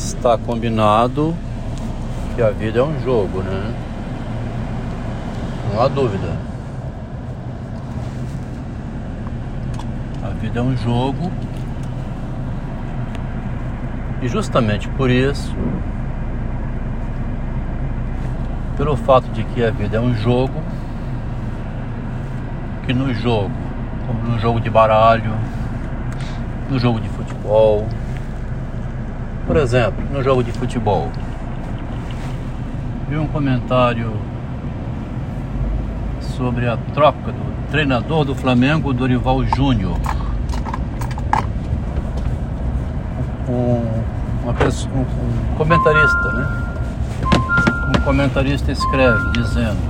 está combinado que a vida é um jogo, né? Não há dúvida. A vida é um jogo. E justamente por isso, pelo fato de que a vida é um jogo, que no jogo, como no jogo de baralho, no jogo de futebol, por exemplo, no jogo de futebol, vi um comentário sobre a troca do treinador do Flamengo, Dorival Júnior. Um, pessoa, um, um comentarista, né? Um comentarista escreve dizendo: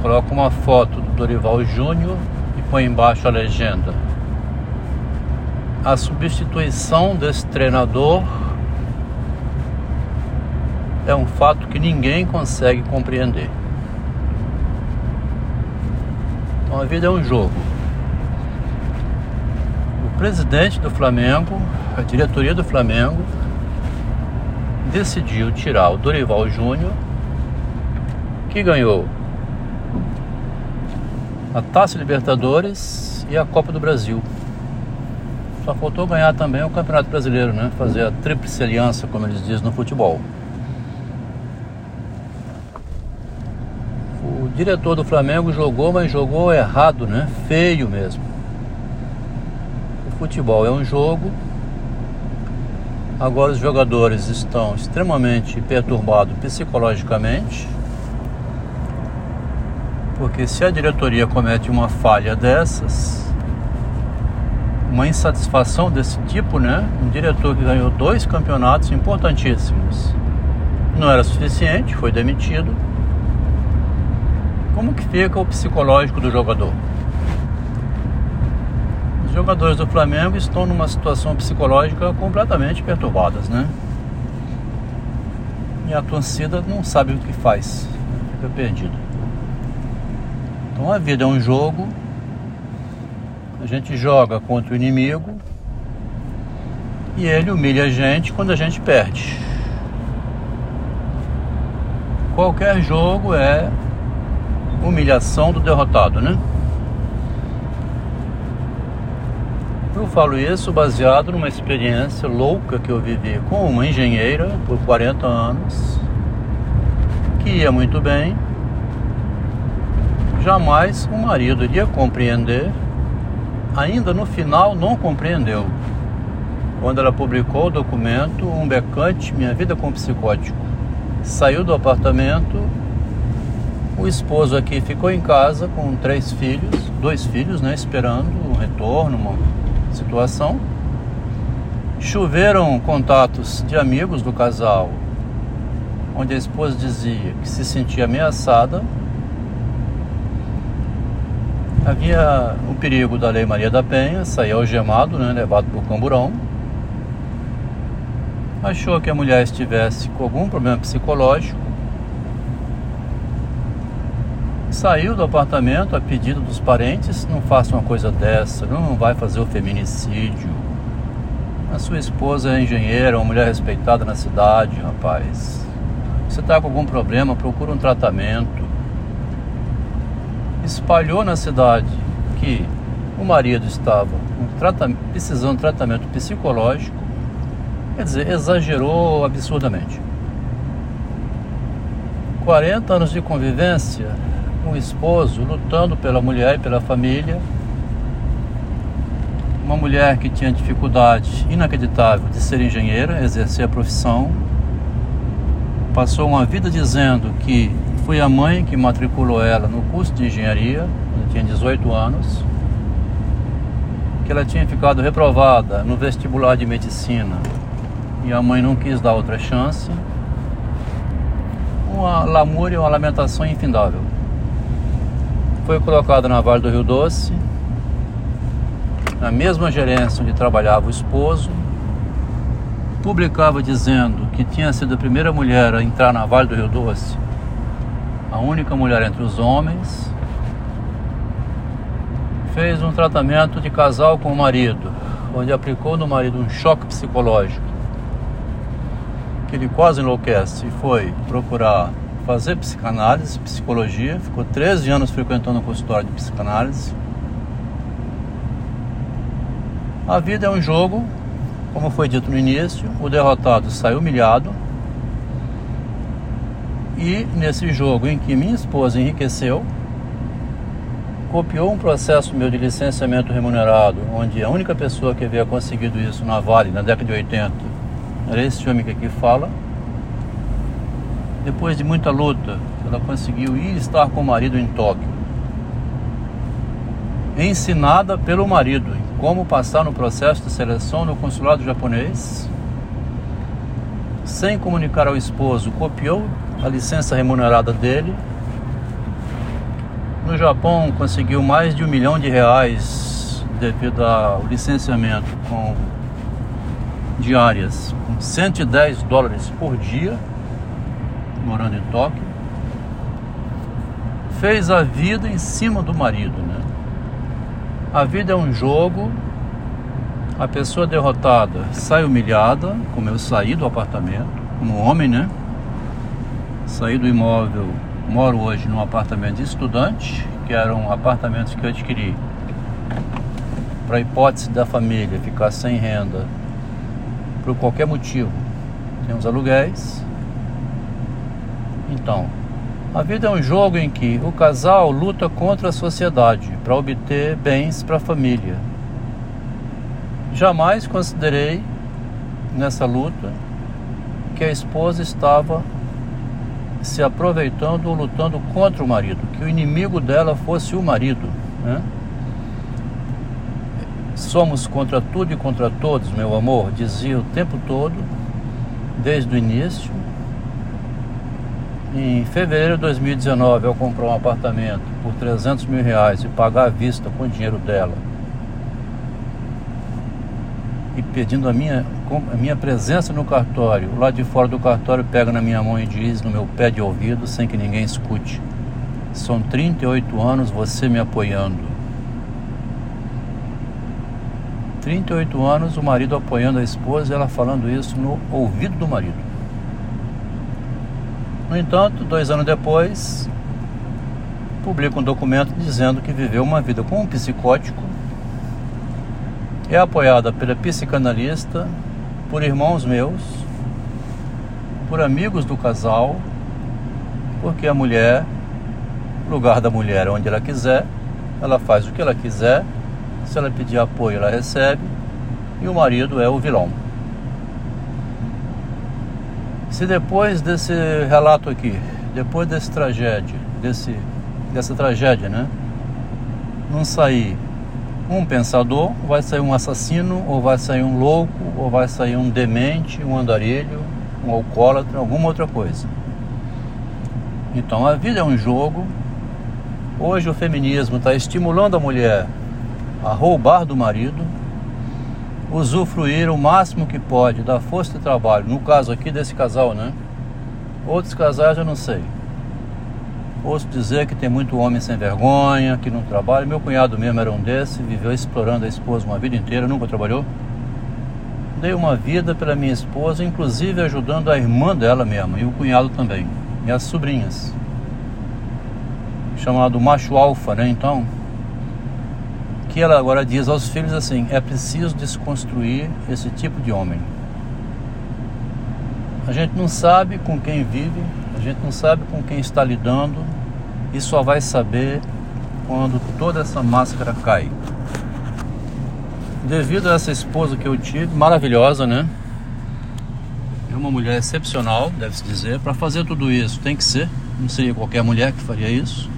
coloca uma foto do Dorival Júnior e põe embaixo a legenda a substituição desse treinador é um fato que ninguém consegue compreender. Então a vida é um jogo. O presidente do Flamengo, a diretoria do Flamengo, decidiu tirar o Dorival Júnior, que ganhou a Taça Libertadores e a Copa do Brasil. Só faltou ganhar também o Campeonato Brasileiro, né? Fazer a tríplice aliança, como eles dizem no futebol. O diretor do Flamengo jogou, mas jogou errado, né? Feio mesmo. O futebol é um jogo. Agora os jogadores estão extremamente perturbados psicologicamente. Porque se a diretoria comete uma falha dessas, uma insatisfação desse tipo, né? Um diretor que ganhou dois campeonatos importantíssimos não era suficiente, foi demitido. Como que fica o psicológico do jogador? Os jogadores do Flamengo estão numa situação psicológica completamente perturbadas, né? E a torcida não sabe o que faz, fica perdida. Então a vida é um jogo a gente joga contra o inimigo e ele humilha a gente quando a gente perde. Qualquer jogo é humilhação do derrotado, né? Eu falo isso baseado numa experiência louca que eu vivi com uma engenheira por 40 anos, que ia muito bem. Jamais o marido iria compreender ainda no final não compreendeu. Quando ela publicou o documento, um becante, Minha Vida com Psicótico, saiu do apartamento, o esposo aqui ficou em casa com três filhos, dois filhos, né, esperando um retorno, uma situação. Choveram contatos de amigos do casal, onde a esposa dizia que se sentia ameaçada Havia o perigo da Lei Maria da Penha, sair algemado, né, levado por camburão. Achou que a mulher estivesse com algum problema psicológico. Saiu do apartamento a pedido dos parentes, não faça uma coisa dessa, não vai fazer o feminicídio. A sua esposa é engenheira, uma mulher respeitada na cidade, rapaz. Você está com algum problema, procura um tratamento espalhou na cidade que o marido estava um precisando de tratamento psicológico, quer dizer, exagerou absurdamente. 40 anos de convivência o esposo, lutando pela mulher e pela família. Uma mulher que tinha dificuldade inacreditável de ser engenheira, exercer a profissão. Passou uma vida dizendo que foi a mãe que matriculou ela no curso de engenharia, quando tinha 18 anos, que ela tinha ficado reprovada no vestibular de medicina e a mãe não quis dar outra chance. Uma lamúria, uma lamentação infindável. Foi colocada na Vale do Rio Doce, na mesma gerência onde trabalhava o esposo, publicava dizendo que tinha sido a primeira mulher a entrar na Vale do Rio Doce a única mulher entre os homens, fez um tratamento de casal com o marido. onde aplicou no marido um choque psicológico, que ele quase enlouquece e foi procurar fazer psicanálise, psicologia, ficou 13 anos frequentando o consultório de psicanálise. A vida é um jogo, como foi dito no início, o derrotado sai humilhado. E nesse jogo em que minha esposa enriqueceu, copiou um processo meu de licenciamento remunerado, onde a única pessoa que havia conseguido isso na Vale na década de 80 era esse homem que aqui fala. Depois de muita luta, ela conseguiu ir estar com o marido em Tóquio. Ensinada pelo marido em como passar no processo de seleção no consulado japonês, sem comunicar ao esposo, copiou a licença remunerada dele no Japão conseguiu mais de um milhão de reais devido ao licenciamento com diárias com 110 dólares por dia, morando em Tóquio. Fez a vida em cima do marido, né? A vida é um jogo. A pessoa derrotada sai humilhada, como eu saí do apartamento, como homem, né? Saí do imóvel Moro hoje num apartamento de estudante, que eram apartamentos que eu adquiri para hipótese da família ficar sem renda por qualquer motivo. Tem os aluguéis. Então, a vida é um jogo em que o casal luta contra a sociedade para obter bens para a família. Jamais considerei nessa luta que a esposa estava se aproveitando ou lutando contra o marido, que o inimigo dela fosse o marido. Né? Somos contra tudo e contra todos, meu amor, dizia o tempo todo, desde o início. Em fevereiro de 2019, eu comprei um apartamento por 300 mil reais e pagar à vista com o dinheiro dela e pedindo a minha, a minha presença no cartório. Lá de fora do cartório pega na minha mão e diz no meu pé de ouvido, sem que ninguém escute: São 38 anos você me apoiando. 38 anos o marido apoiando a esposa e ela falando isso no ouvido do marido. No entanto, dois anos depois, publica um documento dizendo que viveu uma vida com um psicótico é apoiada pela psicanalista, por irmãos meus, por amigos do casal, porque a mulher, lugar da mulher onde ela quiser, ela faz o que ela quiser, se ela pedir apoio, ela recebe, e o marido é o vilão. Se depois desse relato aqui, depois desse tragédia, desse, dessa tragédia, né, não sair um pensador, vai sair um assassino, ou vai sair um louco, ou vai sair um demente, um andarilho, um alcoólatra, alguma outra coisa. Então a vida é um jogo. Hoje o feminismo está estimulando a mulher a roubar do marido, usufruir o máximo que pode da força de trabalho, no caso aqui desse casal, né? Outros casais eu não sei. Ouço dizer que tem muito homem sem vergonha, que não trabalha. Meu cunhado mesmo era um desse, viveu explorando a esposa uma vida inteira, nunca trabalhou. Dei uma vida pela minha esposa, inclusive ajudando a irmã dela mesma e o cunhado também, e as sobrinhas. Chamado macho alfa, né? Então, que ela agora diz aos filhos assim: é preciso desconstruir esse tipo de homem. A gente não sabe com quem vive, a gente não sabe com quem está lidando e só vai saber quando toda essa máscara cai. Devido a essa esposa que eu tive, maravilhosa, né? É uma mulher excepcional, deve-se dizer. Para fazer tudo isso tem que ser, não seria qualquer mulher que faria isso.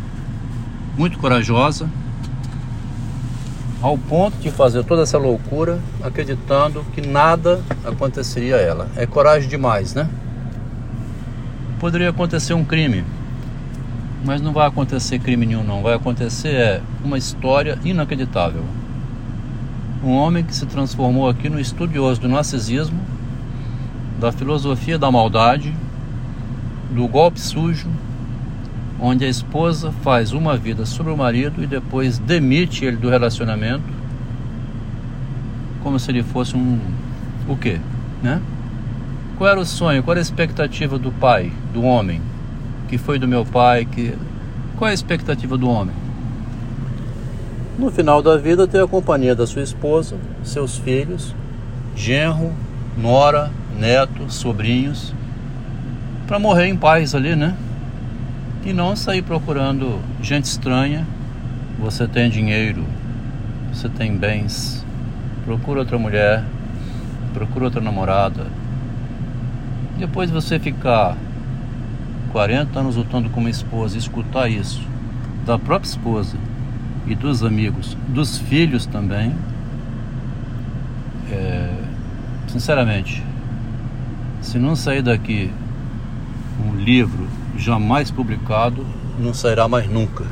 Muito corajosa, ao ponto de fazer toda essa loucura acreditando que nada aconteceria a ela. É coragem demais, né? Poderia acontecer um crime, mas não vai acontecer crime nenhum não. Vai acontecer é, uma história inacreditável. Um homem que se transformou aqui no estudioso do narcisismo, da filosofia da maldade, do golpe sujo, onde a esposa faz uma vida sobre o marido e depois demite ele do relacionamento, como se ele fosse um o quê, né? Qual era o sonho? Qual era a expectativa do pai, do homem, que foi do meu pai, que qual é a expectativa do homem? No final da vida ter a companhia da sua esposa, seus filhos, genro, nora, neto, sobrinhos, para morrer em paz ali, né? E não sair procurando gente estranha. Você tem dinheiro, você tem bens, procura outra mulher, procura outra namorada. Depois você ficar 40 anos lutando com uma esposa escutar isso da própria esposa e dos amigos, dos filhos também, é, sinceramente, se não sair daqui um livro jamais publicado, não sairá mais nunca.